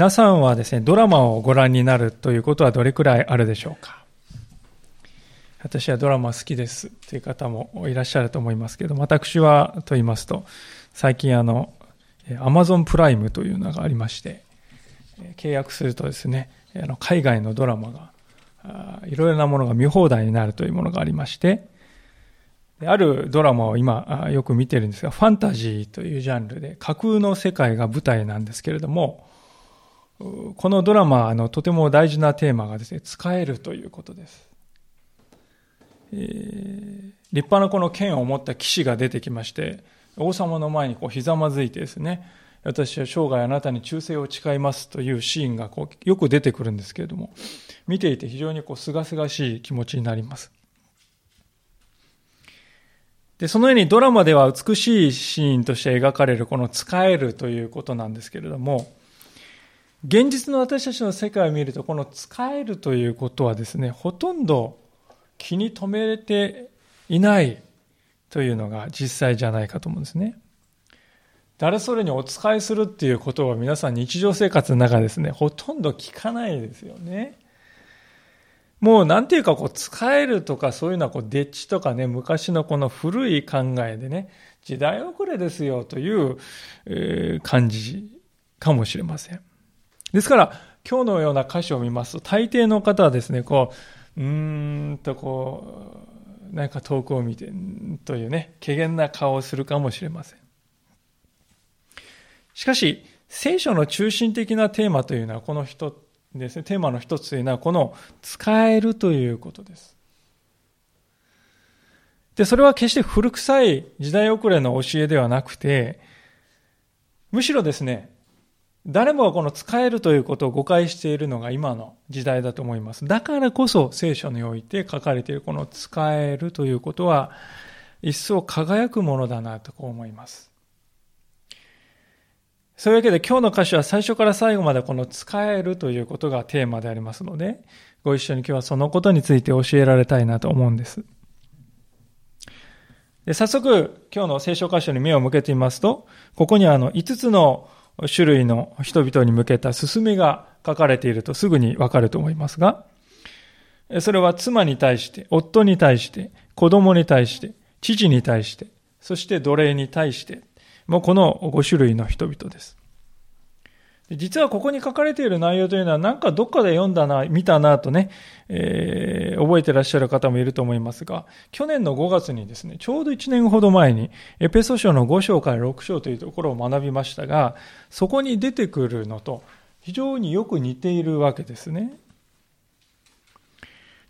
皆さんはですね、ドラマをご覧になるということはどれくらいあるでしょうか？私はドラマ好きですという方もいらっしゃると思いますけど、私はと言いますと、最近あの、アマゾンプライムというのがありまして、契約するとですね、あの海外のドラマが、いろいろなものが見放題になるというものがありまして、あるドラマを今よく見てるんですが、ファンタジーというジャンルで架空の世界が舞台なんですけれども、このドラマあのとても大事なテーマがですね、使えるということです。えー、立派なこの剣を持った騎士が出てきまして、王様の前にこうひざまずいてですね、私は生涯あなたに忠誠を誓いますというシーンがこうよく出てくるんですけれども、見ていて非常にこう清々しい気持ちになります。で、そのようにドラマでは美しいシーンとして描かれるこの使えるということなんですけれども、現実の私たちの世界を見ると、この使えるということはですね、ほとんど気に留めていないというのが実際じゃないかと思うんですね。誰それにお使いするっていうことは皆さん日常生活の中ですね、ほとんど聞かないですよね。もうなんていうかこう使えるとかそういうのはこうデッチとかね、昔のこの古い考えでね、時代遅れですよという感じかもしれません。ですから、今日のような歌詞を見ますと、大抵の方はですね、こう、うーんとこう、何か遠くを見て、というね、怪げな顔をするかもしれません。しかし、聖書の中心的なテーマというのは、この一ですね、テーマの一つというのは、この使えるということです。で、それは決して古臭い時代遅れの教えではなくて、むしろですね、誰もがこの使えるということを誤解しているのが今の時代だと思います。だからこそ聖書において書かれているこの使えるということは、一層輝くものだなとこう思います。そういうわけで今日の歌詞は最初から最後までこの使えるということがテーマでありますので、ご一緒に今日はそのことについて教えられたいなと思うんです。で早速、今日の聖書箇所に目を向けてみますと、ここにはあの5つの種類の人々に向けた進めが書かれているとすぐにわかると思いますが、それは妻に対して、夫に対して、子供に対して、父に対して、そして奴隷に対して、もうこの5種類の人々です。実はここに書かれている内容というのはなんかどっかで読んだな、見たなとね、えー、覚えてらっしゃる方もいると思いますが、去年の5月にですね、ちょうど1年ほど前にエペソ書の5章から6章というところを学びましたが、そこに出てくるのと非常によく似ているわけですね。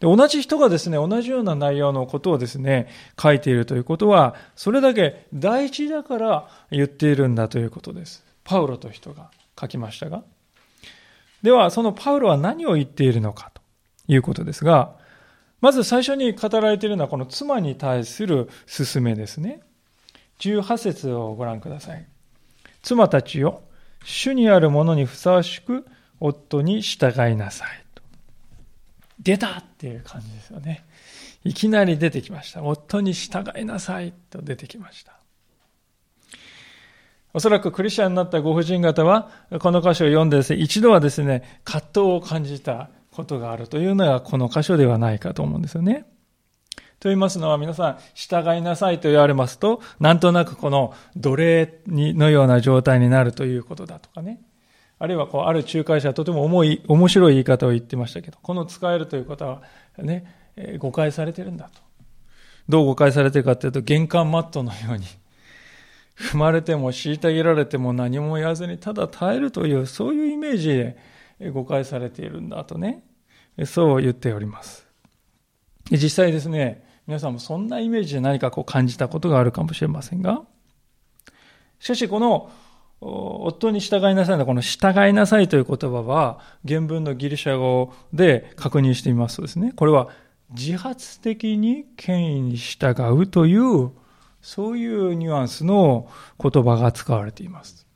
で同じ人がですね、同じような内容のことをですね、書いているということは、それだけ大事だから言っているんだということです。パウロと人が書きましたが。では、そのパウロは何を言っているのかということですが、まず最初に語られているのはこの妻に対する勧めですね。18節をご覧ください。妻たちよ、主にあるものにふさわしく夫に従いなさい。と出たっていう感じですよね。いきなり出てきました。夫に従いなさいと出てきました。おそらくクリスチャンになったご婦人方は、この箇所を読んでですね、一度はですね、葛藤を感じたことがあるというのがこの箇所ではないかと思うんですよね。と言いますのは皆さん、従いなさいと言われますと、なんとなくこの奴隷のような状態になるということだとかね。あるいはこう、ある仲介者はとても重い、面白い言い方を言ってましたけど、この使えるということはね、誤解されてるんだと。どう誤解されてるかというと、玄関マットのように、踏まれても虐げられても何も言わずにただ耐えるという、そういうイメージで誤解されているんだとね、そう言っております。実際ですね、皆さんもそんなイメージで何かこう感じたことがあるかもしれませんが、しかしこの夫に従いなさいのこの従いなさいという言葉は原文のギリシャ語で確認してみますとですね、これは自発的に権威に従うというそういうニュアンスの言葉が使われています。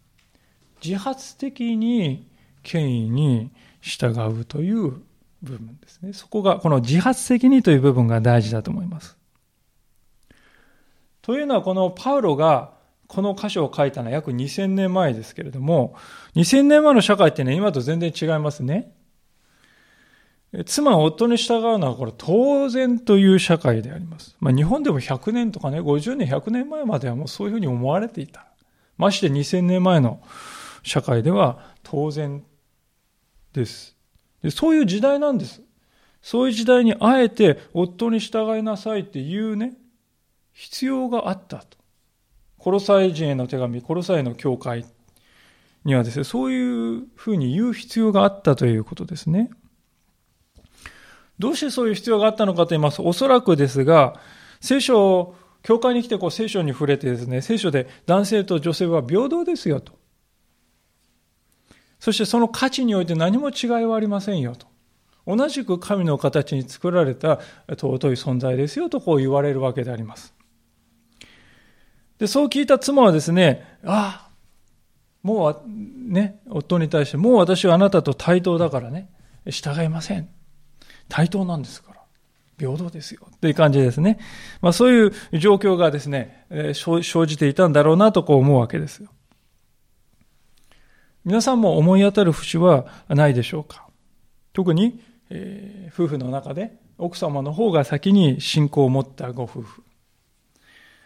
自発的に権威に従うという部分ですね。そこが、この自発的にという部分が大事だと思います。というのは、このパウロがこの箇所を書いたのは約2000年前ですけれども、2000年前の社会ってね、今と全然違いますね。妻は夫に従うのはこれ当然という社会であります。まあ、日本でも100年とかね、50年、100年前まではもうそういうふうに思われていた。まして2000年前の社会では当然ですで。そういう時代なんです。そういう時代にあえて夫に従いなさいっていうね、必要があったと。コロサイ人への手紙、コロサイの教会にはですね、そういうふうに言う必要があったということですね。どうしてそういう必要があったのかと言いますと、おそらくですが、聖書を、教会に来てこう聖書に触れてですね、聖書で男性と女性は平等ですよと。そしてその価値において何も違いはありませんよと。同じく神の形に作られた尊い存在ですよとこう言われるわけであります。で、そう聞いた妻はですね、ああ、もうね、夫に対して、もう私はあなたと対等だからね、従いません。対等なんですから。平等ですよ。という感じですね。まあそういう状況がですね、生じていたんだろうなとこう思うわけですよ。皆さんも思い当たる節はないでしょうか？特に、えー、夫婦の中で奥様の方が先に信仰を持ったご夫婦。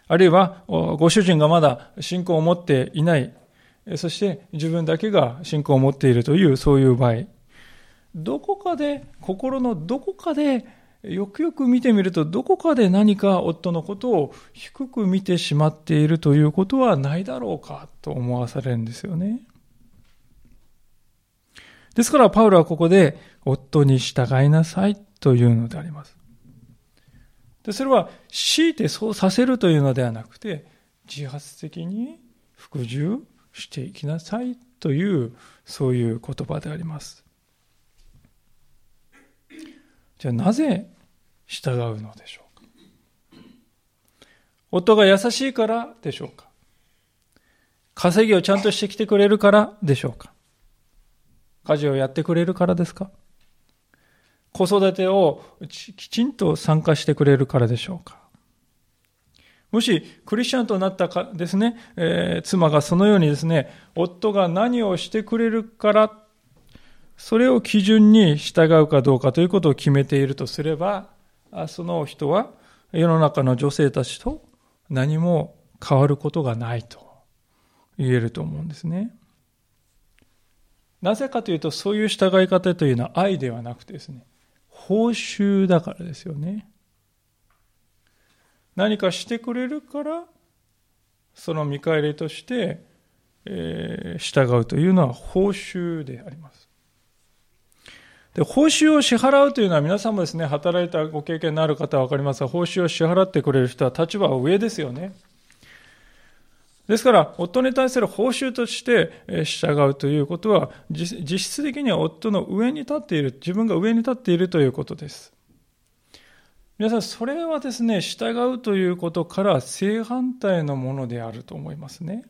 あるいは、ご主人がまだ信仰を持っていない、そして自分だけが信仰を持っているという、そういう場合。どこかで、心のどこかで、よくよく見てみると、どこかで何か夫のことを低く見てしまっているということはないだろうかと思わされるんですよね。ですから、パウロはここで、夫に従いなさいというのであります。でそれは強いてそうさせるというのではなくて自発的に服従していきなさいというそういう言葉でありますじゃあなぜ従うのでしょうか？夫が優しいからでしょうか？稼ぎをちゃんとしてきてくれるからでしょうか？家事をやってくれるからですか？子育てをきちんと参加してくれるからでしょうか？もしクリスチャンとなったかですね、えー、妻がそのようにですね、夫が何をしてくれるから、それを基準に従うかどうかということを決めているとすれば、その人は世の中の女性たちと何も変わることがないと言えると思うんですね。なぜかというと、そういう従い方というのは愛ではなくてですね、報酬だからですよね。何かしてくれるから、その見返りとして、えー、従うというのは報酬であります。で報酬を支払うというのは皆さんもですね、働いたご経験のある方は分かりますが、報酬を支払ってくれる人は立場は上ですよね。ですから、夫に対する報酬として従うということは、実質的には夫の上に立っている、自分が上に立っているということです。皆さん、それはですね、従うということから正反対のものであると思いますね。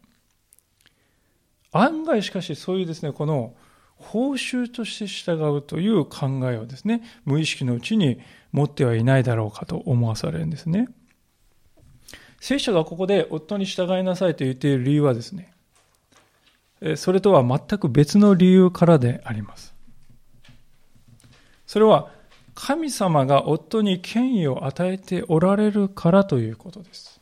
案外しかしそういうですね、この報酬として従うという考えをですね、無意識のうちに持ってはいないだろうかと思わされるんですね。聖書がここで夫に従いなさいと言っている理由はですね、それとは全く別の理由からであります。それは神様が夫に権威を与えておられるからということです。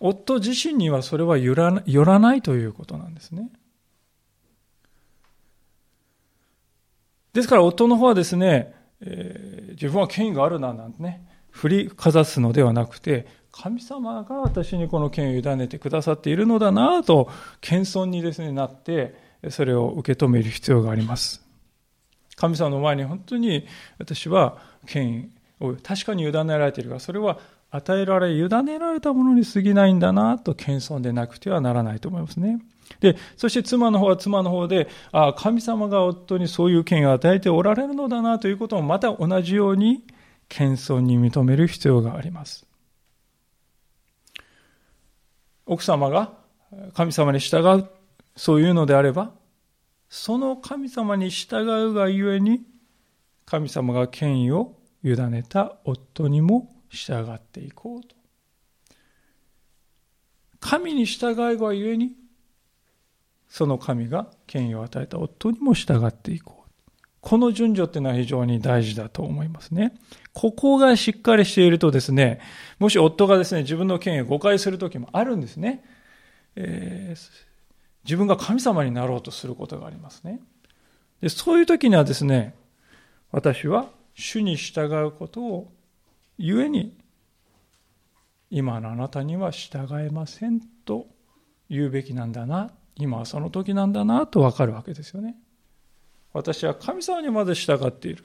夫自身にはそれはよらないということなんですね。ですから夫の方はですね、えー、自分は権威があるななんてね、振りかざすのではなくて、神様が私にこの権威を委ねてくださっているのだなと、謙遜にですね、なって、それを受け止める必要があります。神様の前に本当に私は権威を確かに委ねられているが、それは与えられ、委ねられたものに過ぎないんだなと謙遜でなくてはならないと思いますね。で、そして妻の方は妻の方で、ああ、神様が夫にそういう権威を与えておられるのだなということもまた同じように謙遜に認める必要があります。奥様が神様に従う、そういうのであれば、その神様に従うがゆえに、神様が権威を委ねた夫にも従っていこうと。神に従いがゆえに、その神が権威を与えた夫にも従っていこう。この順序っていうのは非常に大事だと思いますね。ここがしっかりしているとですね、もし夫がですね、自分の権威を誤解するときもあるんですね。えー、自分が神様になろうとすることがありますね。でそういう時にはですね、私は主に従うことを故に、今のあなたには従えませんと言うべきなんだな、今はその時なんだなとわかるわけですよね。私は神様にまで従っている。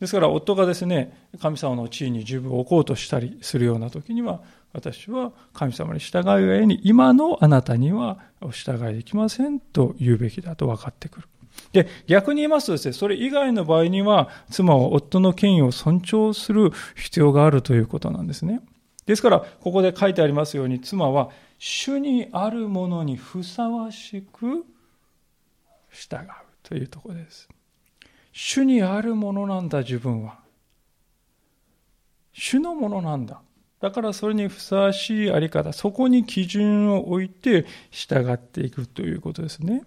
ですから夫がですね、神様の地位に自分置こうとしたりするような時には、私は神様に従うがえに、今のあなたにはお従いできませんと言うべきだと分かってくる。で、逆に言いますとですね、それ以外の場合には、妻は夫の権威を尊重する必要があるということなんですね。ですから、ここで書いてありますように、妻は、主にあるものにふさわしく従うというところです。主にあるものなんだ、自分は。主のものなんだ。だからそれにふさわしいあり方、そこに基準を置いて従っていくということですね。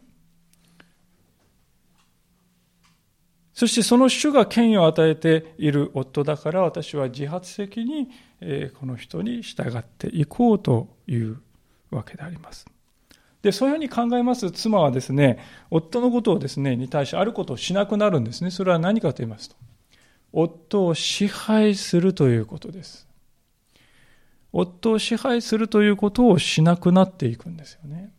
そしてその主が権威を与えている夫だから私は自発的にこの人に従っていこうというわけであります。で、そういうふうに考えます妻はですね、夫のことをですね、に対してあることをしなくなるんですね。それは何かと言いますと、夫を支配するということです。夫を支配するということをしなくなっていくんですよね。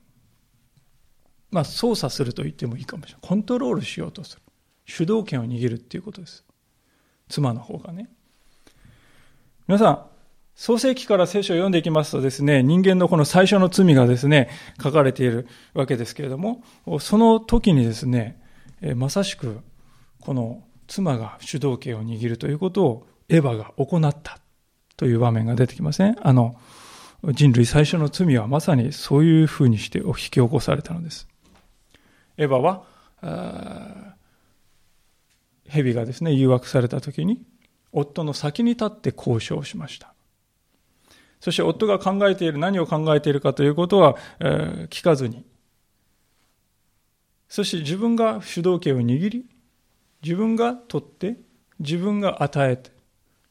まあ、操作すると言ってもいいかもしれない。コントロールしようとする。主導権を握るっていうことです。妻の方がね。皆さん、創世記から聖書を読んでいきますとですね、人間のこの最初の罪がですね、書かれているわけですけれども、その時にですね、まさしくこの妻が主導権を握るということをエヴァが行ったという場面が出てきません？あの、人類最初の罪はまさにそういうふうにして引き起こされたのです。エヴァは、蛇がですね、誘惑された時に、夫の先に立って交渉しました。そして夫が考えている、何を考えているかということは、えー、聞かずに。そして自分が主導権を握り、自分が取って、自分が与えて、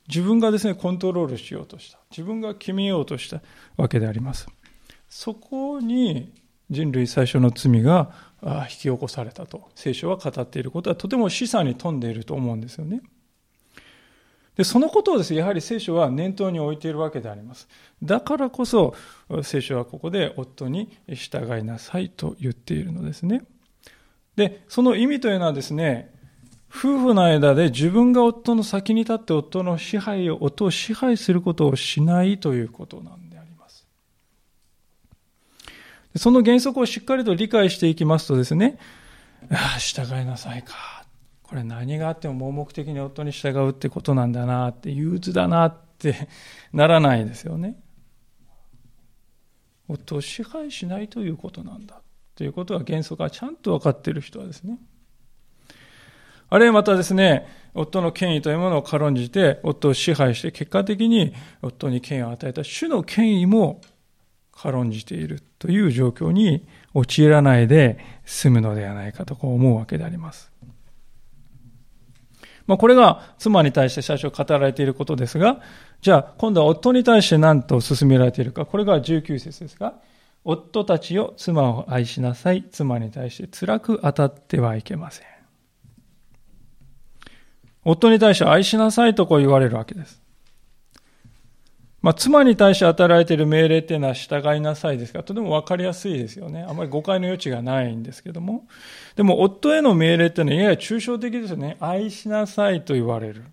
自分がですね、コントロールしようとした。自分が決めようとしたわけであります。そこに人類最初の罪が引き起こされたと聖書は語っていることはとても示唆に富んでいると思うんですよね。でそのことをですね、やはり聖書は念頭に置いているわけであります。だからこそ聖書はここで夫に従いなさいと言っているのですね。で、その意味というのはですね、夫婦の間で自分が夫の先に立って夫の支配を、夫を支配することをしないということなんであります。その原則をしっかりと理解していきますとですね、ああ、従いなさいか。これ何があっても盲目的に夫に従うってことなんだなって、憂鬱だなってならないですよね。夫を支配しないということなんだということは原則がちゃんと分かっている人はですね、あるいはまたですね、夫の権威というものを軽んじて、夫を支配して、結果的に夫に権威を与えた主の権威も軽んじているという状況に陥らないで済むのではないかとこう思うわけであります。まあ、これが妻に対して最初語られていることですが、じゃあ今度は夫に対して何と勧められているか、これが19節ですが、夫たちよ妻を愛しなさい、妻に対して辛く当たってはいけません。夫に対して愛しなさいとこう言われるわけです。まあ、妻に対して与えられている命令っていうのは従いなさいですか？ら、とても分かりやすいですよね。あまり誤解の余地がないんですけども。でも、夫への命令っていうのはやや抽象的ですよね。愛しなさいと言われる。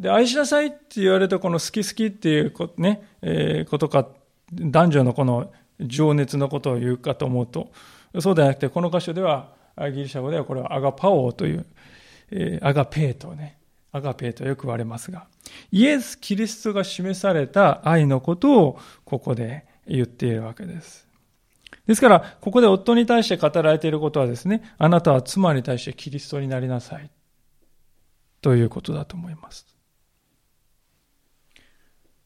で、愛しなさいって言われたこの好き好きっていうこね、えー、ことか、男女のこの情熱のことを言うかと思うと、そうではなくて、この箇所では、ギリシャ語ではこれはアガパオという、えー、アガペーとね、アガペーとよく言われますが、イエス・キリストが示された愛のことをここで言っているわけです。ですから、ここで夫に対して語られていることはですね、あなたは妻に対してキリストになりなさい。ということだと思います。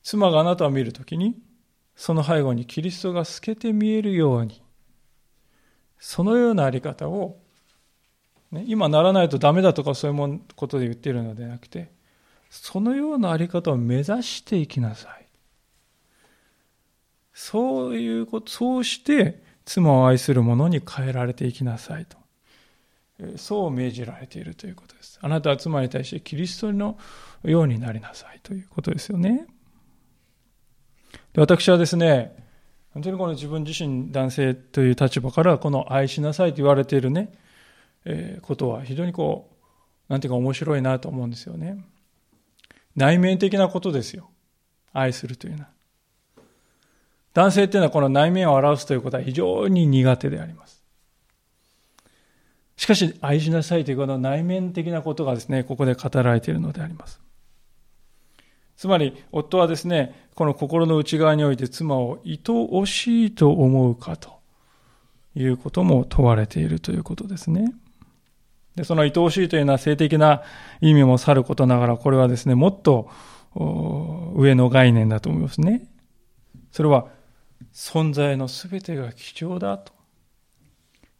妻があなたを見るときに、その背後にキリストが透けて見えるように、そのようなあり方を、ね、今ならないとダメだとかそういうことで言っているのではなくて、そのようなあり方を目指していきなさい。そういうこと、そうして妻を愛する者に変えられていきなさいと。そう命じられているということです。あなたは妻に対してキリストのようになりなさいということですよね。で私はですね、本当にこの自分自身男性という立場からこの愛しなさいと言われているね、え、ことは非常にこう、なんていうか面白いなと思うんですよね。内面的なことですよ。愛するというのは。男性っていうのはこの内面を表すということは非常に苦手であります。しかし、愛しなさいというこの内面的なことがですね、ここで語られているのであります。つまり、夫はですね、この心の内側において妻を愛おしいと思うかということも問われているということですね。で、その愛おしいというのは性的な意味もさることながら、これはですね、もっと上の概念だと思いますね。それは、存在のすべてが貴重だと。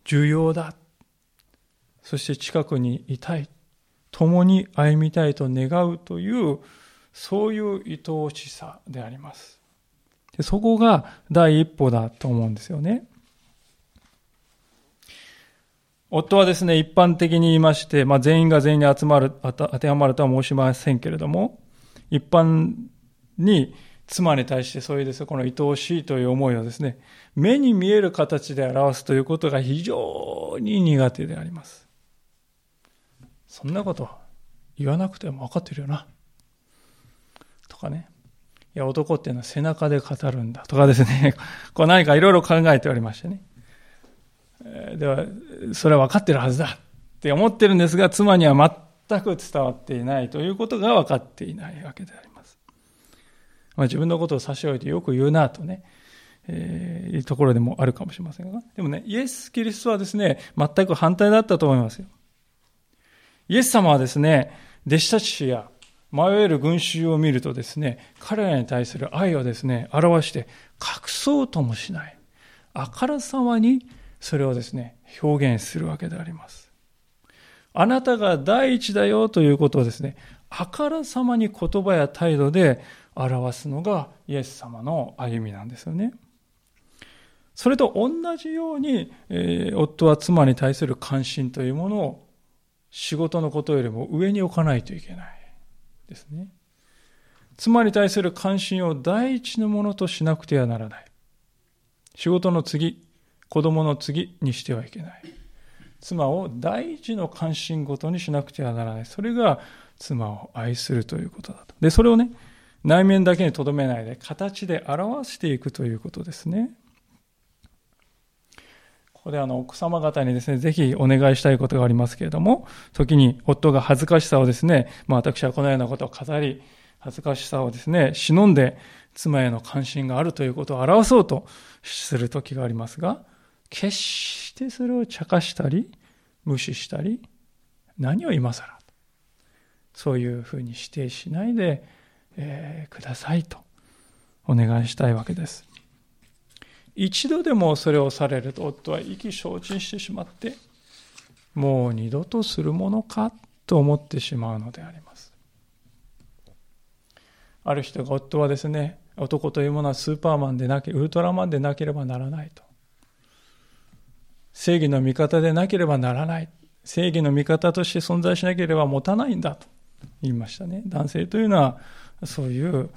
重要だ。そして近くにいたい。共に歩みたいと願うというそういう愛おしさであります。でそこが第一歩だと思うんですよね。夫はですね、一般的に言いまして、まあ、全員が全員に集まる、当てはまるとは申しませんけれども、一般に妻に対してそういうですね、この愛おしいという思いをですね、目に見える形で表すということが非常に苦手であります。そんなこと言わなくても分かってるよな。とかね。いや、男っていうのは背中で語るんだとかですね。こう何かいろいろ考えておりましてね。では、それは分かってるはずだって思ってるんですが、妻には全く伝わっていないということが分かっていないわけであります。まあ、自分のことを差し置いてよく言うなとね、えー、いうところでもあるかもしれませんが。でもね、イエス・キリストはですね、全く反対だったと思いますよ。イエス様はですね、弟子たちや迷える群衆を見るとですね、彼らに対する愛をですね、表して隠そうともしない。あからさまにそれをですね、表現するわけであります。あなたが第一だよということをですね、あからさまに言葉や態度で表すのがイエス様の歩みなんですよね。それと同じように、えー、夫は妻に対する関心というものを仕事のことよりも上に置かないといけない。ですね。妻に対する関心を第一のものとしなくてはならない。仕事の次、子供の次にしてはいけない。妻を第一の関心ごとにしなくてはならない。それが妻を愛するということだと。で、それをね、内面だけにとどめないで、形で表していくということですね。ここであの奥様方にですね、ぜひお願いしたいことがありますけれども、時に夫が恥ずかしさをですね、まあ私はこのようなことを語り、恥ずかしさをですね、忍んで妻への関心があるということを表そうとする時がありますが、決してそれを茶化したり、無視したり、何を今更そういうふうに指定しないで、えー、くださいと。お願いしたいわけです。一度でもそれをされると夫は意気消沈してしまってもう二度とするものかと思ってしまうのであります。ある人が夫はですね男というものはスーパーマンでなけウルトラマンでなければならないと。正義の味方でなければならない。正義の味方として存在しなければ持たないんだと言いましたね。男性というのはそういう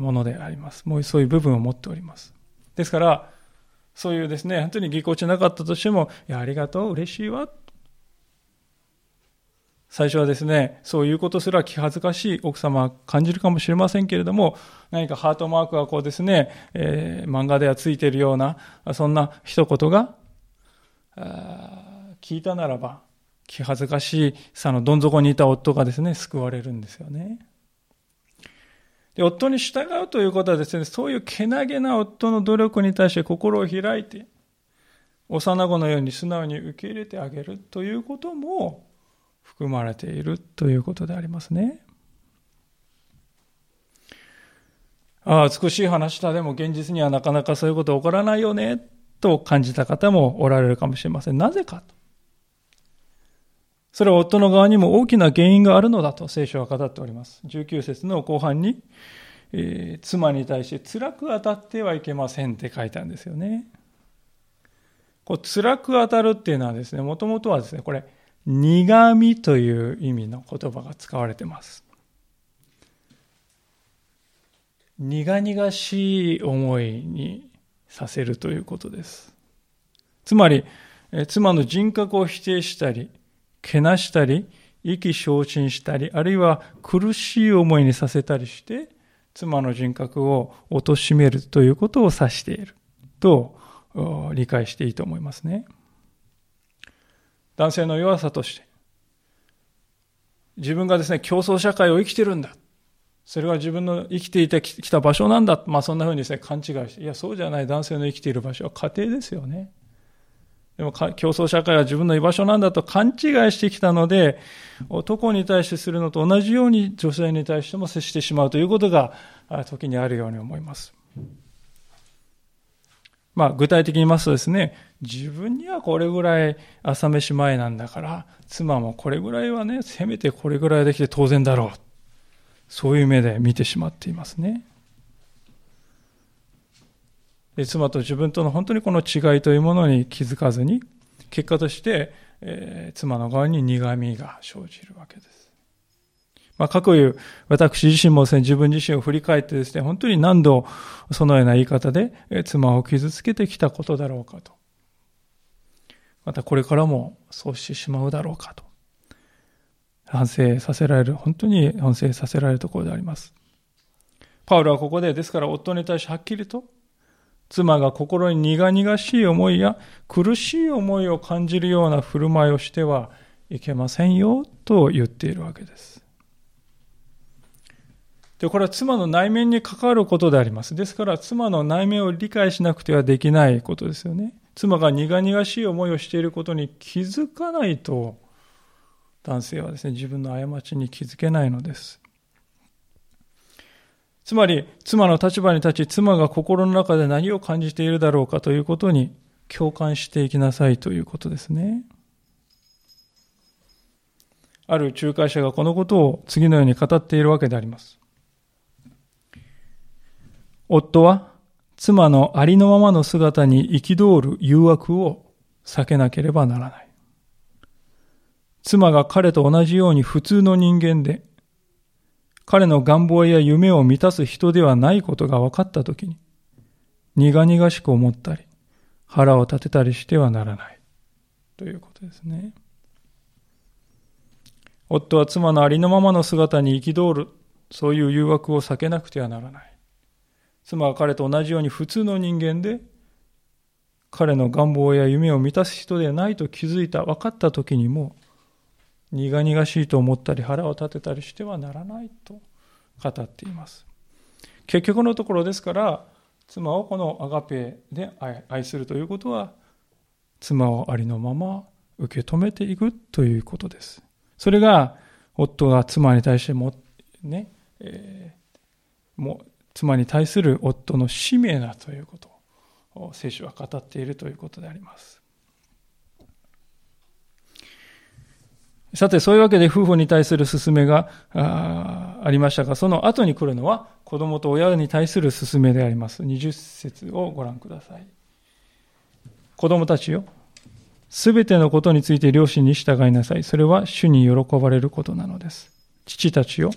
ものであります。もうそういう部分を持っております。ですから、そういうですね、本当にぎこちなかったとしても、いや、ありがとう、嬉しいわ。最初はですね、そういうことすら気恥ずかしい奥様は感じるかもしれませんけれども、何かハートマークがこうですね、えー、漫画ではついているような、そんな一言が、聞いたならば、気恥ずかしさのどん底にいた夫がですね、救われるんですよね。で、夫に従うということはですね、そういうけなげな夫の努力に対して心を開いて、幼子のように素直に受け入れてあげるということも含まれているということでありますね。ああ、美しい話だ。でも現実にはなかなかそういうこと起こらないよね。と感じた方もおられるかもしれません。なぜかと。それは夫の側にも大きな原因があるのだと聖書は語っております。19節の後半に、えー、妻に対して辛く当たってはいけませんって書いたんですよね。こう辛く当たるっていうのはですね、もともとはですね、これ、苦味という意味の言葉が使われてます。苦々しい思いにさせるということです。つまり、妻の人格を否定したり、けなしたり、意気消沈したり、あるいは苦しい思いにさせたりして、妻の人格を貶めるということを指していると理解していいと思いますね。男性の弱さとして、自分がですね、競争社会を生きてるんだ。それは自分の生きていてきた場所なんだ。まあそんな風にですね、勘違いして、いや、そうじゃない男性の生きている場所は家庭ですよね。でも競争社会は自分の居場所なんだと勘違いしてきたので、男に対してするのと同じように女性に対しても接してしまうということが時にあるように思います。まあ具体的に言いますとですね、自分にはこれぐらい朝飯前なんだから、妻もこれぐらいはね、せめてこれぐらいできて当然だろう。そういう目で見てしまっていますね。妻と自分との本当にこの違いというものに気づかずに、結果として、えー、妻の側に苦みが生じるわけです。まあ、過去いう私自身もですね、自分自身を振り返ってですね、本当に何度そのような言い方で、え、妻を傷つけてきたことだろうかと。またこれからもそうしてしまうだろうかと。反省させられる、本当に反省させられるところであります。パウロはここで、ですから夫に対してはっきりと、妻が心に苦々しい思いや苦しい思いを感じるような振る舞いをしてはいけませんよと言っているわけです。で、これは妻の内面に関わることであります。ですから、妻の内面を理解しなくてはできないことですよね。妻が苦々しい思いをしていることに気づかないと、男性はですね、自分の過ちに気づけないのです。つまり、妻の立場に立ち、妻が心の中で何を感じているだろうかということに共感していきなさいということですね。ある仲介者がこのことを次のように語っているわけであります。夫は妻のありのままの姿に憤る誘惑を避けなければならない。妻が彼と同じように普通の人間で、彼の願望や夢を満たす人ではないことが分かったときに、苦々しく思ったり、腹を立てたりしてはならない。ということですね。夫は妻のありのままの姿に憤る、そういう誘惑を避けなくてはならない。妻は彼と同じように普通の人間で、彼の願望や夢を満たす人でないと気づいた、分かった時にも、苦々しいと思ったり腹を立てたりしてはならないと語っています。結局のところですから、妻をこのアガペで愛するということは、妻をありのまま受け止めていくということです。それが、夫が妻に対しても、ね、えー、も妻に対する夫の使命だということを聖書は語っているということであります。さて、そういうわけで夫婦に対する勧めがありましたが、その後に来るのは子供と親に対する勧めであります。20節をご覧ください。子供たちよ。すべてのことについて両親に従いなさい。それは主に喜ばれることなのです。父たちよ。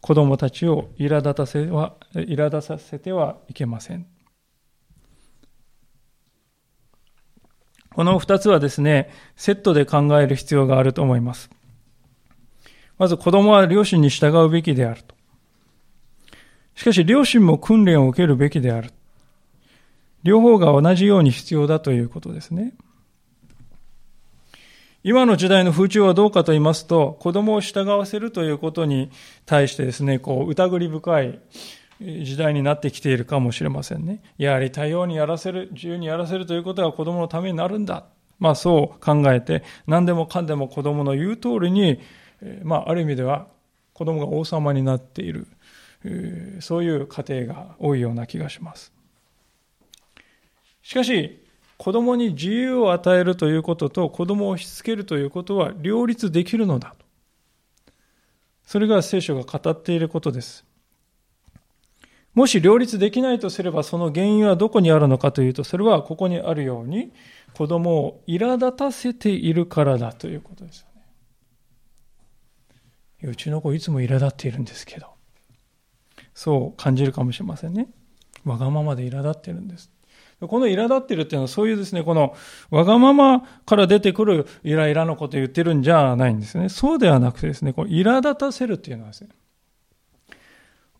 子供たちを苛立たせは、苛立たせてはいけません。この二つはですね、セットで考える必要があると思います。まず子供は両親に従うべきであると。しかし両親も訓練を受けるべきである。両方が同じように必要だということですね。今の時代の風潮はどうかと言いますと、子供を従わせるということに対してですね、こう、疑り深い時代になってきているかもしれませんね。やはり多様にやらせる、自由にやらせるということが子供のためになるんだ。まあそう考えて、何でもかんでも子供の言う通りに、まあある意味では子供が王様になっているそういう家庭が多いような気がします。しかし、子供に自由を与えるということと子供を押しつけるということは両立できるのだと。それが聖書が語っていることです。もし両立できないとすればその原因はどこにあるのかというと、それはここにあるように子供を苛立たせているからだということですよね。うちの子いつも苛立っているんですけど。そう感じるかもしれませんね。わがままで苛立ってるんです。この苛立ってるっていうのはそういうですね、このわがままから出てくるイライラのことを言ってるんじゃないんですね。そうではなくてですね、苛立たせるっていうのはですね、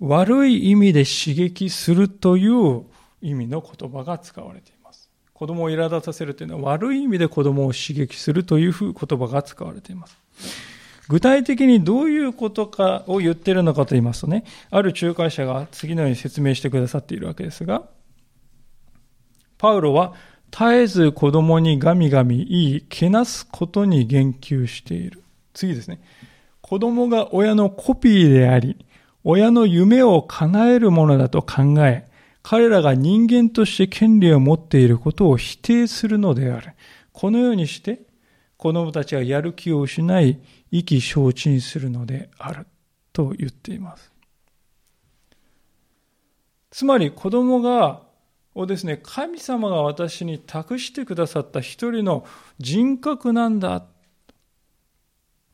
悪い意味で刺激するという意味の言葉が使われています。子供を苛立たせるというのは悪い意味で子供を刺激するという言葉が使われています。具体的にどういうことかを言っているのかと言いますとね、ある仲介者が次のように説明してくださっているわけですが、パウロは絶えず子供にガミガミ言い、けなすことに言及している。次ですね。子供が親のコピーであり、親の夢を叶えるものだと考え、彼らが人間として権利を持っていることを否定するのである。このようにして、子供たちはやる気を失い、意気消沈するのであると言っています。つまり子供がをですね、神様が私に託してくださった一人の人格なんだ。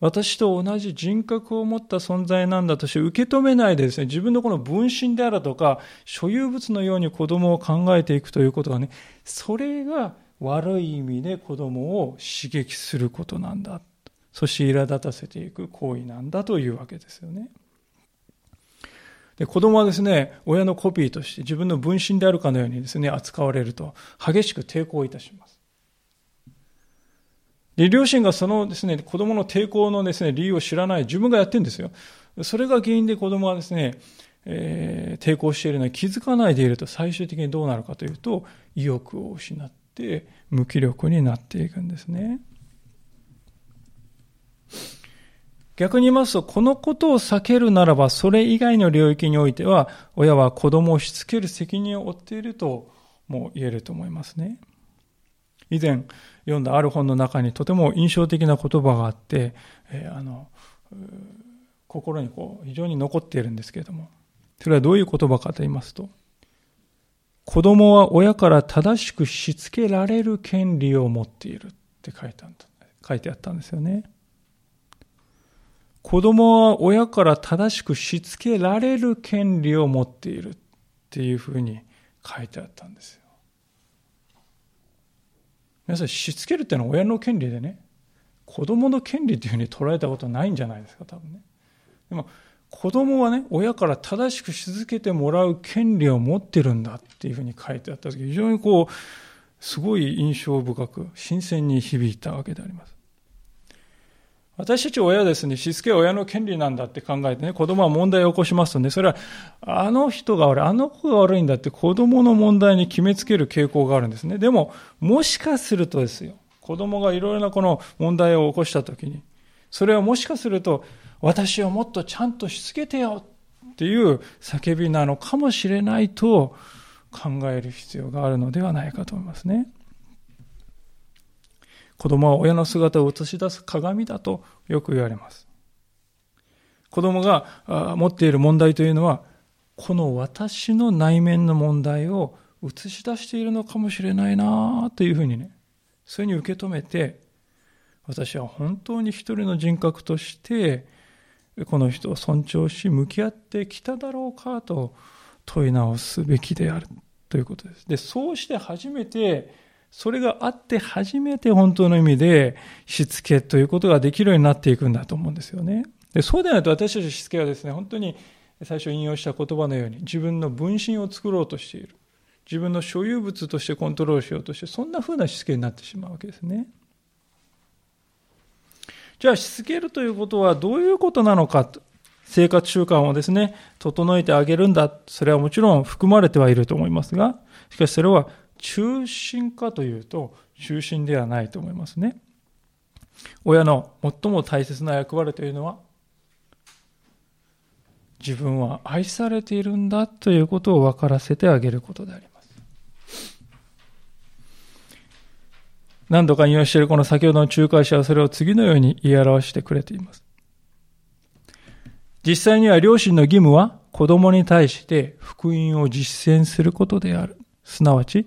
私と同じ人格を持った存在なんだとして受け止めないでですね、自分のこの分身であるとか、所有物のように子供を考えていくということがね、それが悪い意味で子供を刺激することなんだ。そして苛立たせていく行為なんだというわけですよね。で子供はですね、親のコピーとして自分の分身であるかのようにですね、扱われると激しく抵抗いたします。で、両親がそのですね、子供の抵抗のですね、理由を知らない自分がやってるんですよ。それが原因で子供はですね、えー、抵抗しているのに気づかないでいると最終的にどうなるかというと、意欲を失って無気力になっていくんですね。逆に言いますと、このことを避けるならば、それ以外の領域においては、親は子供をしつける責任を負っているとも言えると思いますね。以前読んだある本の中にとても印象的な言葉があって、えー、あの、心にこう非常に残っているんですけれども、それはどういう言葉かと言いますと、子供は親から正しくしつけられる権利を持っているって書いて書いてあったんですよね。子供は親から正しくしつけられる権利を持っているっていうふうに書いてあったんですよ。皆さん、しつけるっていうのは親の権利でね、子供の権利っていうふうに捉えたことないんじゃないですか、多分ね。でも、子供はね、親から正しくし続けてもらう権利を持ってるんだっていうふうに書いてあった時、非常にこう、すごい印象深く、新鮮に響いたわけであります。私たち親はですね、しつけは親の権利なんだって考えてね、子供は問題を起こしますとね、それは、あの人が悪い、あの子が悪いんだって子供の問題に決めつける傾向があるんですね。でも、もしかするとですよ、子供がいろいろなこの問題を起こしたときに、それはもしかすると、私をもっとちゃんとしつけてよっていう叫びなのかもしれないと考える必要があるのではないかと思いますね。子供は親の姿を映し出す鏡だとよく言われます。子供が持っている問題というのは、この私の内面の問題を映し出しているのかもしれないなというふうにね、そういうふうに受け止めて、私は本当に一人の人格として、この人を尊重し、向き合ってきただろうかと問い直すべきであるということです。で、そうして初めて、それがあって初めて本当の意味でしつけということができるようになっていくんだと思うんですよね。でそうでないと私たちしつけはですね、本当に最初引用した言葉のように自分の分身を作ろうとしている。自分の所有物としてコントロールしようとして、そんな風なしつけになってしまうわけですね。じゃあしつけるということはどういうことなのかと生活習慣をですね、整えてあげるんだ。それはもちろん含まれてはいると思いますが、しかしそれは中心かというと中心ではないと思いますね。親の最も大切な役割というのは自分は愛されているんだということを分からせてあげることであります。何度か引用しているこの先ほどの仲介者はそれを次のように言い表してくれています。実際には両親の義務は子供に対して福音を実践することである。すなわち、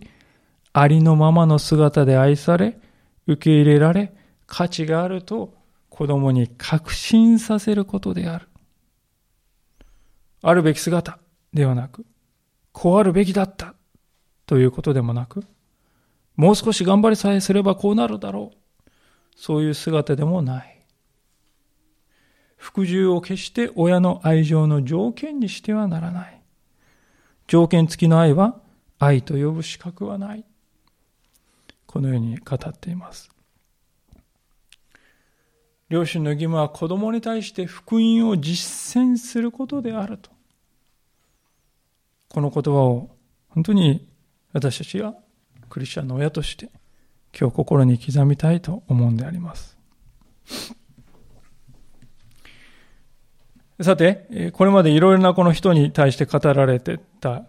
ありのままの姿で愛され、受け入れられ、価値があると子供に確信させることである。あるべき姿ではなく、こうあるべきだったということでもなく、もう少し頑張りさえすればこうなるだろう。そういう姿でもない。服従を決して親の愛情の条件にしてはならない。条件付きの愛は愛と呼ぶ資格はない。このように語っています。両親の義務は子供に対して福音を実践することであると。この言葉を本当に私たちがクリスチャンの親として今日心に刻みたいと思うんであります。さて、これまでいろいろなこの人に対して語られてた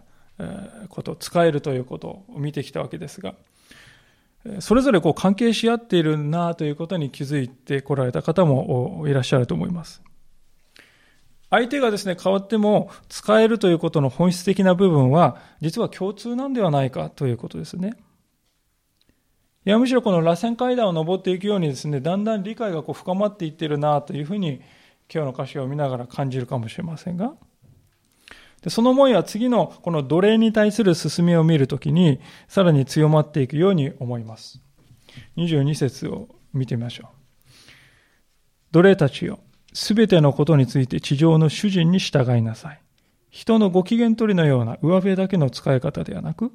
こと、使えるということを見てきたわけですが、それぞれこう関係し合っているなということに気づいてこられた方もいらっしゃると思います。相手がですね、変わっても使えるということの本質的な部分は、実は共通なんではないかということですね。いや、むしろこの螺旋階段を登っていくようにですね、だんだん理解がこう深まっていってるなというふうに、今日の歌詞を見ながら感じるかもしれませんが、でその思いは次のこの奴隷に対する進みを見るときに、さらに強まっていくように思います。22節を見てみましょう。奴隷たちよ、すべてのことについて地上の主人に従いなさい。人のご機嫌取りのような上辺だけの使い方ではなく、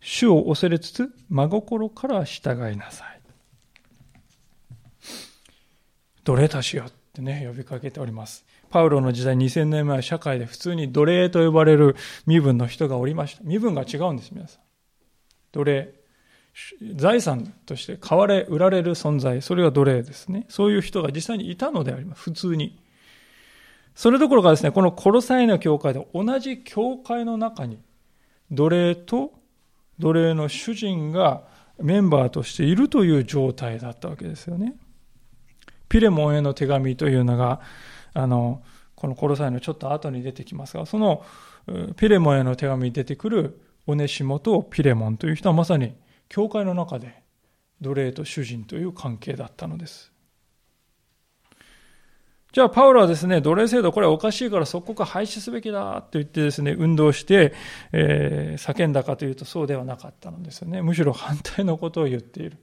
主を恐れつつ真心から従いなさい。奴隷たちよってね、呼びかけております。パウロの時代2000年前は社会で普通に奴隷と呼ばれる身分の人がおりました。身分が違うんです、皆さん。奴隷。財産として買われ、売られる存在。それが奴隷ですね。そういう人が実際にいたのであります。普通に。それどころかですね、このコロサイの教会で同じ教会の中に奴隷と奴隷の主人がメンバーとしているという状態だったわけですよね。ピレモンへの手紙というのが、あの、このコロサイのちょっと後に出てきますが、そのピレモンへの手紙に出てくるオネシモとピレモンという人はまさに教会の中で奴隷と主人という関係だったのです。じゃあ、パウロはですね、奴隷制度、これはおかしいから即刻廃止すべきだと言ってですね、運動して、えー、叫んだかというとそうではなかったのですよね。むしろ反対のことを言っている。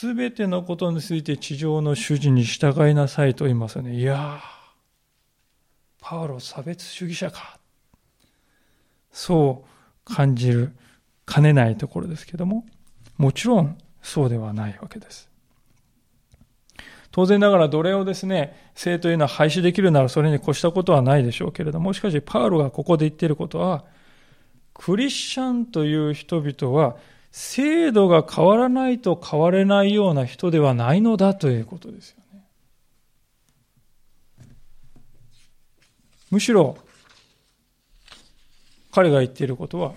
すべてのことについて地上の主人に従いなさいと言いますよね。いやーパウロ差別主義者か。そう感じる、かねないところですけども、もちろんそうではないわけです。当然ながら奴隷をですね、性というのは廃止できるならそれに越したことはないでしょうけれども、しかしパウロがここで言っていることは、クリスチャンという人々は制度が変わらないと変われないような人ではないのだということですよね。むしろ、彼が言っていることは、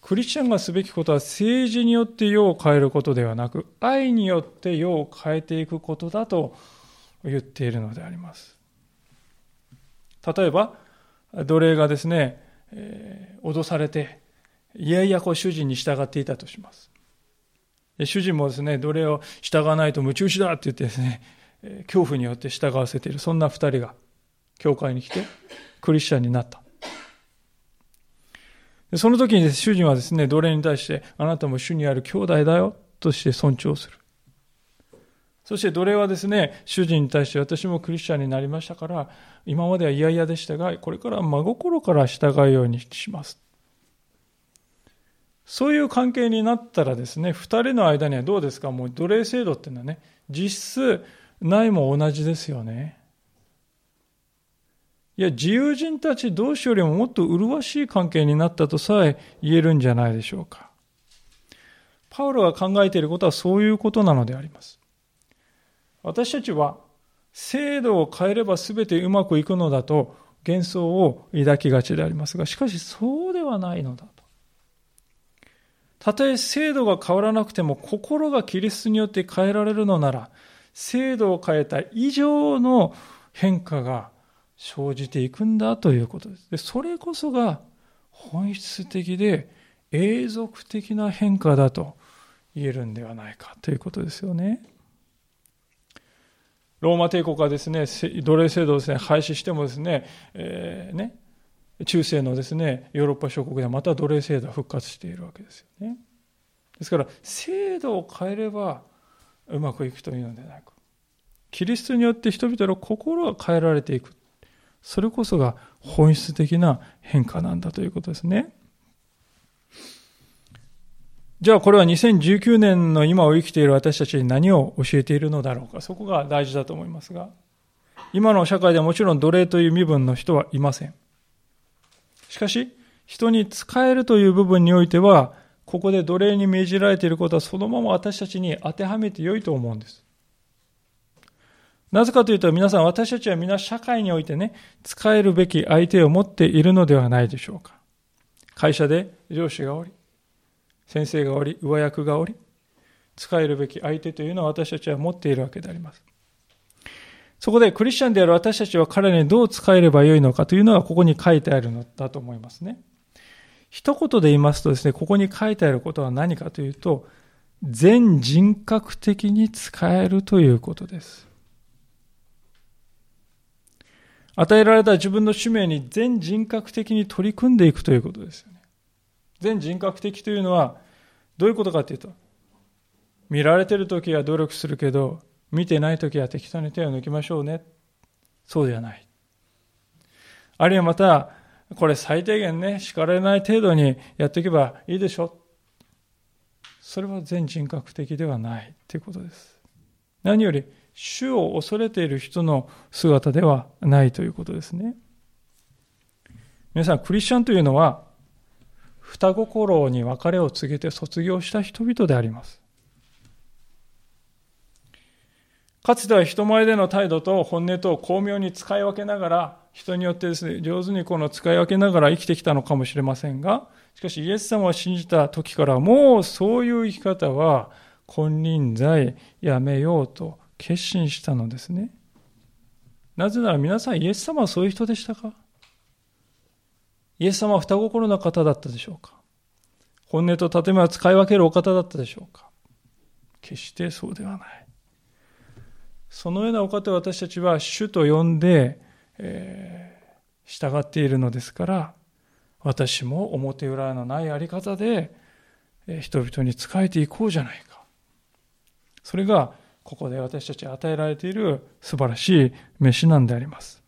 クリスチャンがすべきことは政治によって世を変えることではなく、愛によって世を変えていくことだと言っているのであります。例えば、奴隷がですね、えー、脅されて、いやいやこう主人に従っていたとします。主人もですね、奴隷を従わないと夢中死だって言ってですね、恐怖によって従わせている、そんな二人が教会に来てクリスチャンになった。その時に主人はですね、奴隷に対して、あなたも主にある兄弟だよ、として尊重する。そして奴隷はですね、主人に対して私もクリスチャンになりましたから、今までは嫌々でしたが、これから真心から従うようにします。そういう関係になったらですね、二人の間にはどうですか？もう奴隷制度っていうのはね、実質ないも同じですよね。いや、自由人たち同士よりももっと麗しい関係になったとさえ言えるんじゃないでしょうか。パウロが考えていることはそういうことなのであります。私たちは制度を変えれば全てうまくいくのだと幻想を抱きがちでありますが、しかしそうではないのだと。たとえ制度が変わらなくても心がキリストによって変えられるのなら、制度を変えた以上の変化が生じていくんだということです。でそれこそが本質的で永続的な変化だと言えるんではないかということですよね。ローマ帝国はですね、奴隷制度をですね、廃止してもですね、えー、ね、中世のですね、ヨーロッパ諸国ではまた奴隷制度が復活しているわけですよね。ですから、制度を変えればうまくいくというのではなく、キリストによって人々の心が変えられていく。それこそが本質的な変化なんだということですね。じゃあこれは2019年の今を生きている私たちに何を教えているのだろうか。そこが大事だと思いますが、今の社会ではもちろん奴隷という身分の人はいません。しかし、人に使えるという部分においては、ここで奴隷に命じられていることはそのまま私たちに当てはめてよいと思うんです。なぜかというと皆さん私たちは皆社会においてね、使えるべき相手を持っているのではないでしょうか。会社で上司がおり、先生がおり、上役がおり、使えるべき相手というのは私たちは持っているわけであります。そこでクリスチャンである私たちは彼にどう使えればよいのかというのはここに書いてあるのだと思いますね。一言で言いますとですね、ここに書いてあることは何かというと、全人格的に使えるということです。与えられた自分の使命に全人格的に取り組んでいくということですよね。全人格的というのはどういうことかというと、見られている時は努力するけど、見てない時は適当に手を抜きましょうね。そうではない。あるいはまた、これ最低限ね、叱られない程度にやっておけばいいでしょ。それは全人格的ではないということです。何より、主を恐れている人の姿ではないということですね。皆さん、クリスチャンというのは、双心に別れを告げて卒業した人々であります。かつては人前での態度と本音と巧妙に使い分けながら、人によってですね、上手にこの使い分けながら生きてきたのかもしれませんが、しかしイエス様を信じた時からもうそういう生き方は金輪際やめようと決心したのですね。なぜなら皆さんイエス様はそういう人でしたか？イエス様は双心な方だったでしょうか？本音と建前を使い分けるお方だったでしょうか？決してそうではない。そのようなお方を私たちは主と呼んで、えー、従っているのですから、私も表裏のないあり方で、えー、人々に仕えていこうじゃないか。それが、ここで私たち与えられている素晴らしい飯なんであります。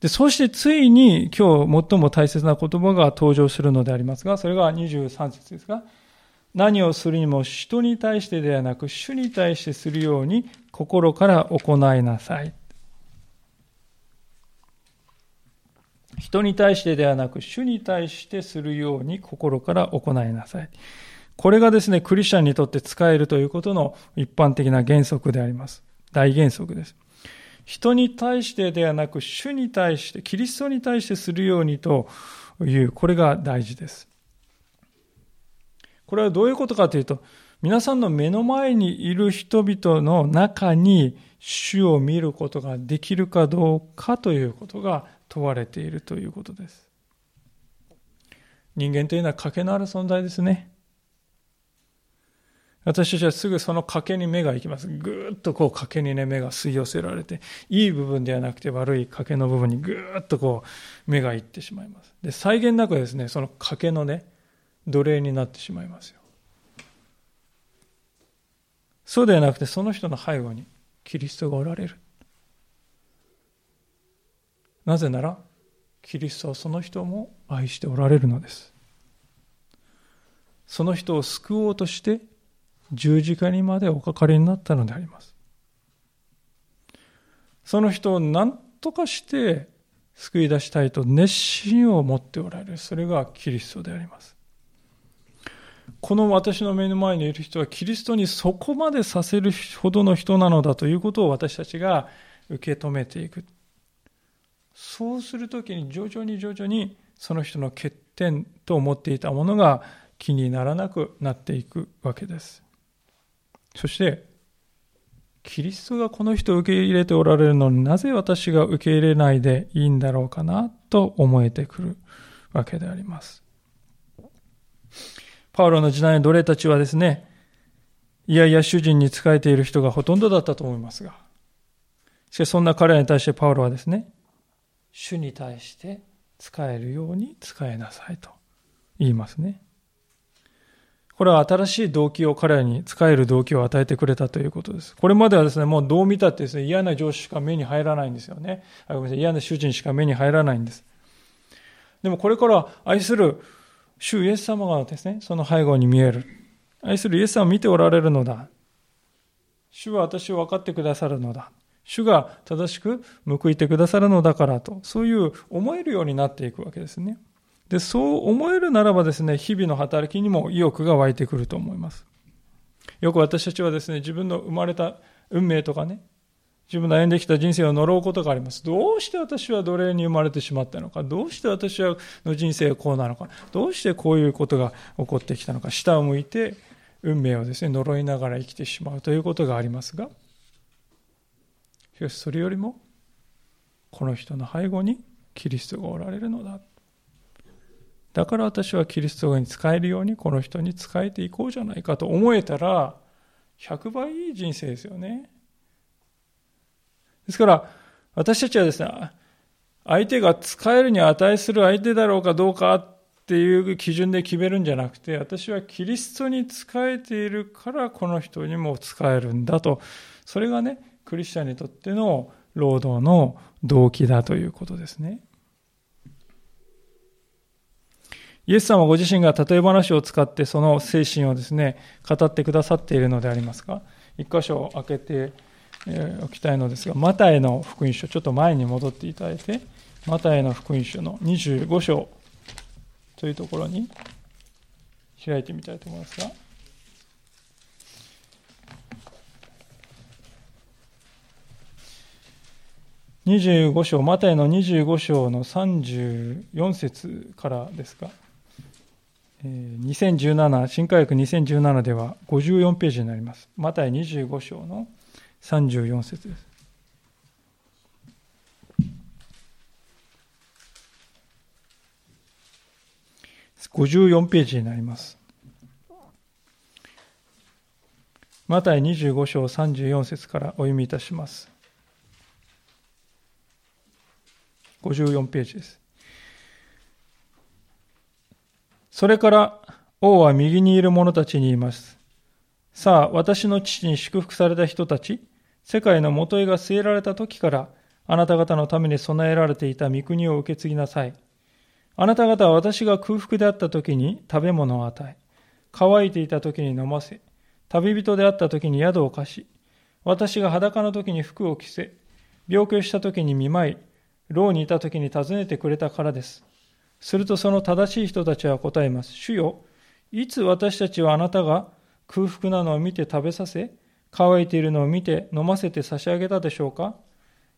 で、そしてついに今日最も大切な言葉が登場するのでありますが、それが23節ですが、何をするにも人に対してではなく、主に対してするように心から行いなさい。人に対してではなく、主に対してするように心から行いなさい。これがですね、クリスチャンにとって使えるということの一般的な原則であります。大原則です。人に対してではなく、主に対して、キリストに対してするようにという、これが大事です。これはどういうことかというと、皆さんの目の前にいる人々の中に主を見ることができるかどうかということが問われているということです。人間というのは賭けのある存在ですね。私たちはすぐその賭けに目が行きます。ぐーっとこう賭けにね、目が吸い寄せられて、いい部分ではなくて悪い賭けの部分にぐーっとこう目が行ってしまいます。で、際限なくですね、その賭けのね、奴隷になってしまいますよ。そうではなくて、その人の背後にキリストがおられる。なぜなら、キリストはその人も愛しておられるのです。その人を救おうとして十字架にまでおかかりになったのであります。その人を何とかして救い出したいと熱心を持っておられる。それがキリストであります。この私の目の前にいる人はキリストにそこまでさせるほどの人なのだということを私たちが受け止めていく。そうするときに徐々に徐々にその人の欠点と思っていたものが気にならなくなっていくわけです。そして、キリストがこの人を受け入れておられるのになぜ私が受け入れないでいいんだろうかなと思えてくるわけであります。パウロの時代の奴隷たちはですね、いやいや主人に仕えている人がほとんどだったと思いますが、しかしそんな彼らに対してパウロはですね、主に対して使えるように使いなさいと言いますね。これは新しい動機を彼らに使える動機を与えてくれたということです。これまではですね、もうどう見たってですね、嫌な上司しか目に入らないんですよね。あごめんなさい、嫌な主人しか目に入らないんです。でもこれから愛する主イエス様がですね、その背後に見える。愛するイエス様を見ておられるのだ。主は私を分かってくださるのだ。主が正しく報いてくださるのだからと、そういう思えるようになっていくわけですね。で、そう思えるならばですね、日々の働きにも意欲が湧いてくると思います。よく私たちはですね、自分の生まれた運命とかね、自分の歩んできた人生を呪うことがあります。どうして私は奴隷に生まれてしまったのか？どうして私はの人生はこうなのか？どうしてこういうことが起こってきたのか？下を向いて運命をですね、呪いながら生きてしまうということがありますが、しかしそれよりも、この人の背後にキリストがおられるのだ。だから私はキリストに使えるようにこの人に仕えていこうじゃないかと思えたら、100倍いい人生ですよね。ですから、私たちはですね、相手が使えるに値する相手だろうかどうかっていう基準で決めるんじゃなくて、私はキリストに仕えているからこの人にも使えるんだと。それがね、クリスチャンにとっての労働の動機だということですね。イエス様ご自身が例え話を使ってその精神をですね、語ってくださっているのでありますが、一箇所開けておきたいのですが、マタイの福音書、ちょっと前に戻っていただいて、マタイの福音書の25章というところに開いてみたいと思いますが、25章、マタイの25章の34節からですが、2017、新科学2017では54ページになります。マタイ25章の34節です。54ページになります。マタイ25章34節からお読みいたします。54ページです。それから王は右にいる者たちに言います。さあ、私の父に祝福された人たち、世界の元へが据えられた時から、あなた方のために備えられていた御国を受け継ぎなさい。あなた方は私が空腹であった時に食べ物を与え、乾いていた時に飲ませ、旅人であった時に宿を貸し、私が裸の時に服を着せ、病気をした時に見舞い、牢にいた時に訪ねてくれたからです。するとその正しい人たちは答えます。主よ、いつ私たちはあなたが空腹なのを見て食べさせ、乾いているのを見て飲ませて差し上げたでしょうか？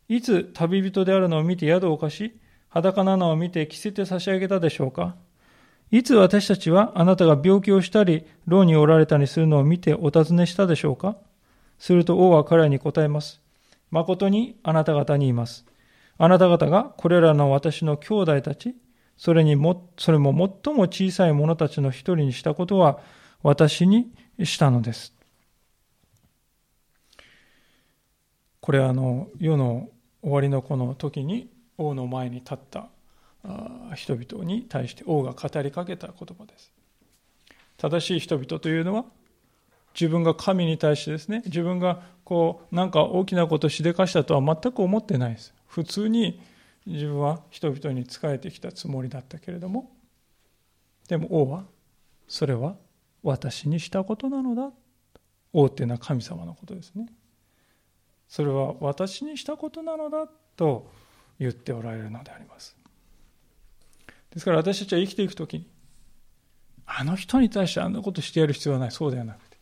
いつ旅人であるのを見て宿を貸し、裸なのを見て着せて差し上げたでしょうか？いつ私たちはあなたが病気をしたり、牢におられたりするのを見てお尋ねしたでしょうか？すると王は彼らに答えます。誠にあなた方にいます。あなた方がこれらの私の兄弟たち、それにも、それも最も小さい者たちの一人にしたことは私にしたのです。これはあの世の終わりのこの時に王の前に立った人々に対して王が語りかけた言葉です。正しい人々というのは自分が神に対してですね自分がこうなんか大きなことしでかしたとは全く思ってないです。普通に自分は人々に仕えてきたつもりだったけれどもでも王はそれは私にしたことなのだ王っていうのは神様のことですねそれは私にしたことなのだと言っておられるのであります。ですから私たちは生きていくときにあの人に対してあんなことしてやる必要はない。そうではなくて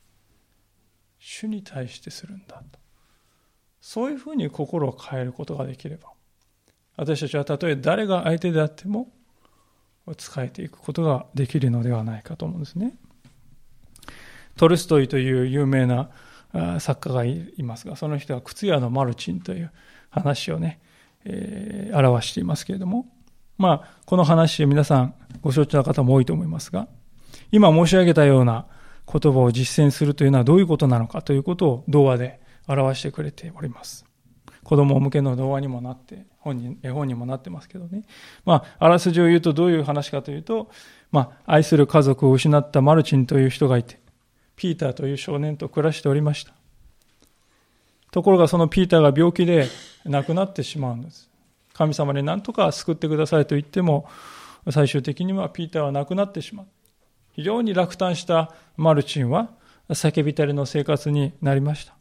主に対してするんだと。そういうふうに心を変えることができれば、私たちはたとえ誰が相手であっても、使えていくことができるのではないかと思うんですね。トルストイという有名な作家がいますが、その人は靴屋のマルチンという話をね、えー、表していますけれども、まあ、この話皆さんご承知の方も多いと思いますが、今申し上げたような言葉を実践するというのはどういうことなのかということを童話で表してくれております。子供向けの童話にもなって、本に、絵本にもなってますけどね。まあ、あらすじを言うとどういう話かというと、まあ、愛する家族を失ったマルチンという人がいて、ピーターという少年と暮らしておりました。ところがそのピーターが病気で亡くなってしまうんです。神様に何とか救ってくださいと言っても、最終的にはピーターは亡くなってしまう。非常に落胆したマルチンは叫びたりの生活になりました。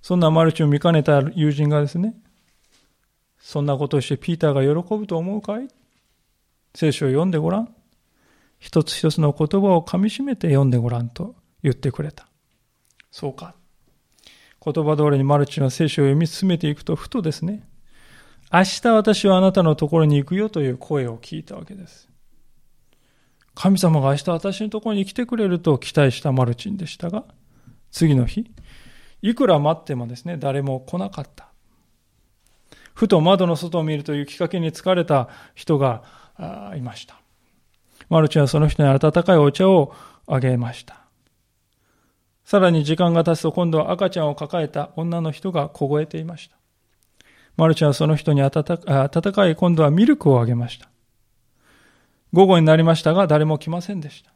そんなマルチンを見かねた友人がですね、そんなことをしてピーターが喜ぶと思うかい？聖書を読んでごらん。一つ一つの言葉をかみしめて読んでごらんと言ってくれた。そうか。言葉通りにマルチンは聖書を読み進めていくと、ふとですね、明日私はあなたのところに行くよという声を聞いたわけです。神様が明日私のところに来てくれると期待したマルチンでしたが、次の日、いくら待ってもですね、誰も来なかった。ふと窓の外を見ると雪かきに疲れた人がいました。マルチはその人に温かいお茶をあげました。さらに時間が経つと今度は赤ちゃんを抱えた女の人が凍えていました。マルチはその人に温かい今度はミルクをあげました。午後になりましたが誰も来ませんでした。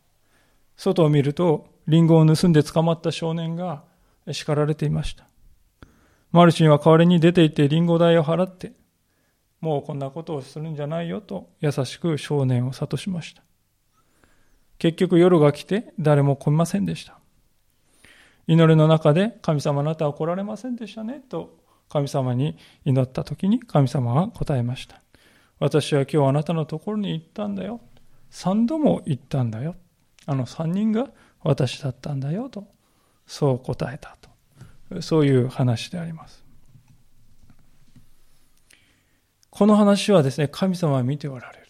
外を見るとリンゴを盗んで捕まった少年が叱られていました。マルチンは代わりに出て行ってリンゴ代を払って、もうこんなことをするんじゃないよと優しく少年を諭しました。結局夜が来て誰も来ませんでした。祈りの中で神様あなたは来られませんでしたねと神様に祈った時に神様は答えました。私は今日あなたのところに行ったんだよ。三度も行ったんだよ。あの三人が私だったんだよと、そう答えたと。そういう話であります。この話はですね、神様は見ておられる。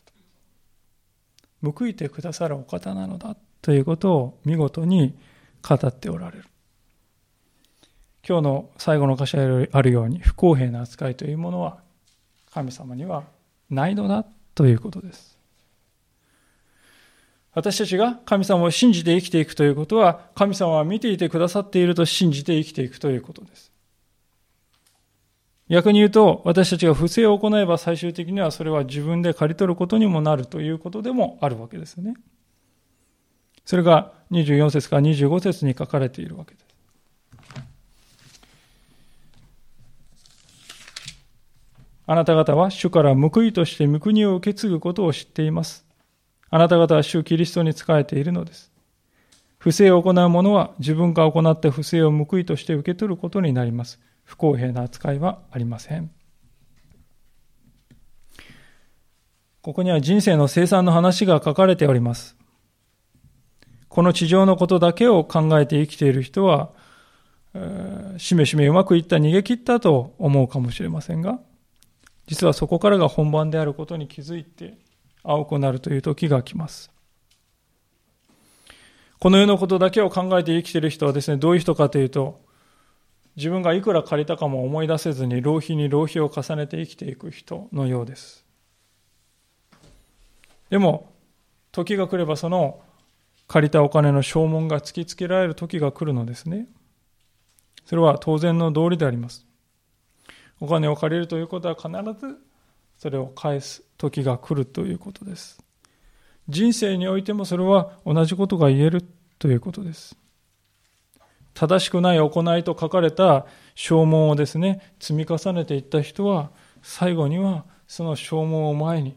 報いてくださるお方なのだということを見事に語っておられる。今日の最後の箇所にあるように不公平な扱いというものは神様にはないのだということです。私たちが神様を信じて生きていくということは神様は見ていてくださっていると信じて生きていくということです。逆に言うと私たちが不正を行えば最終的にはそれは自分で刈り取ることにもなるということでもあるわけですよね。それが24節から25節に書かれているわけです。あなた方は主から報いとして御国を受け継ぐことを知っています。あなた方は主キリストに仕えているのです。不正を行う者は自分が行った不正を報いとして受け取ることになります。不公平な扱いはありません。ここには人生の生産の話が書かれております。この地上のことだけを考えて生きている人は、しめしめうまくいった逃げ切ったと思うかもしれませんが、実はそこからが本番であることに気づいて青くなるという時が来ます。この世のことだけを考えて生きている人はですね、どういう人かというと、自分がいくら借りたかも思い出せずに浪費に浪費を重ねて生きていく人のようです。でも、時が来ればその借りたお金の証文が突きつけられる時が来るのですね。それは当然の道理であります。お金を借りるということは必ずそれを返す時が来るということです。人生においてもそれは同じことが言えるということです。正しくない行いと書かれた証文をですね、積み重ねていった人は、最後にはその証文を前に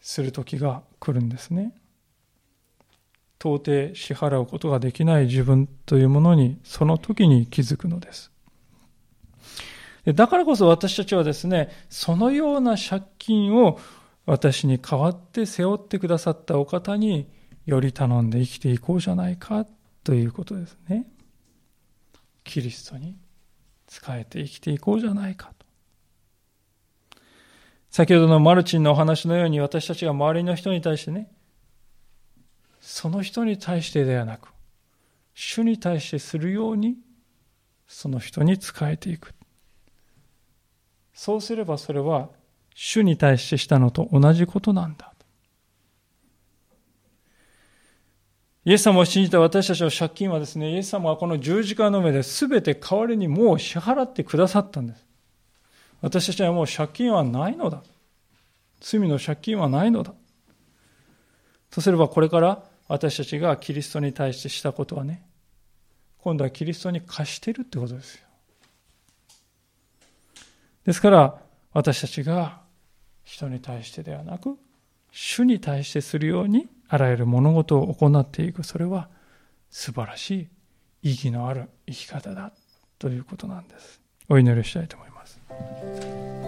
する時が来るんですね。到底支払うことができない自分というものにその時に気づくのです。だからこそ私たちはですね、そのような借金を私に代わって背負ってくださったお方により頼んで生きていこうじゃないかということですね。キリストに仕えて生きていこうじゃないかと。先ほどのマルチンのお話のように私たちが周りの人に対してね、その人に対してではなく、主に対してするように、その人に仕えていく。そうすればそれは、主に対してしたのと同じことなんだ。イエス様を信じた私たちの借金はですね、イエス様はこの十字架の目で全て代わりにもう支払ってくださったんです。私たちはもう借金はないのだ。罪の借金はないのだ。とすればこれから私たちがキリストに対してしたことはね、今度はキリストに貸してるってことですよ。ですから私たちが人に対してではなく、主に対してするようにあらゆる物事を行っていく。それは素晴らしい意義のある生き方だということなんです。お祈りしたいと思います。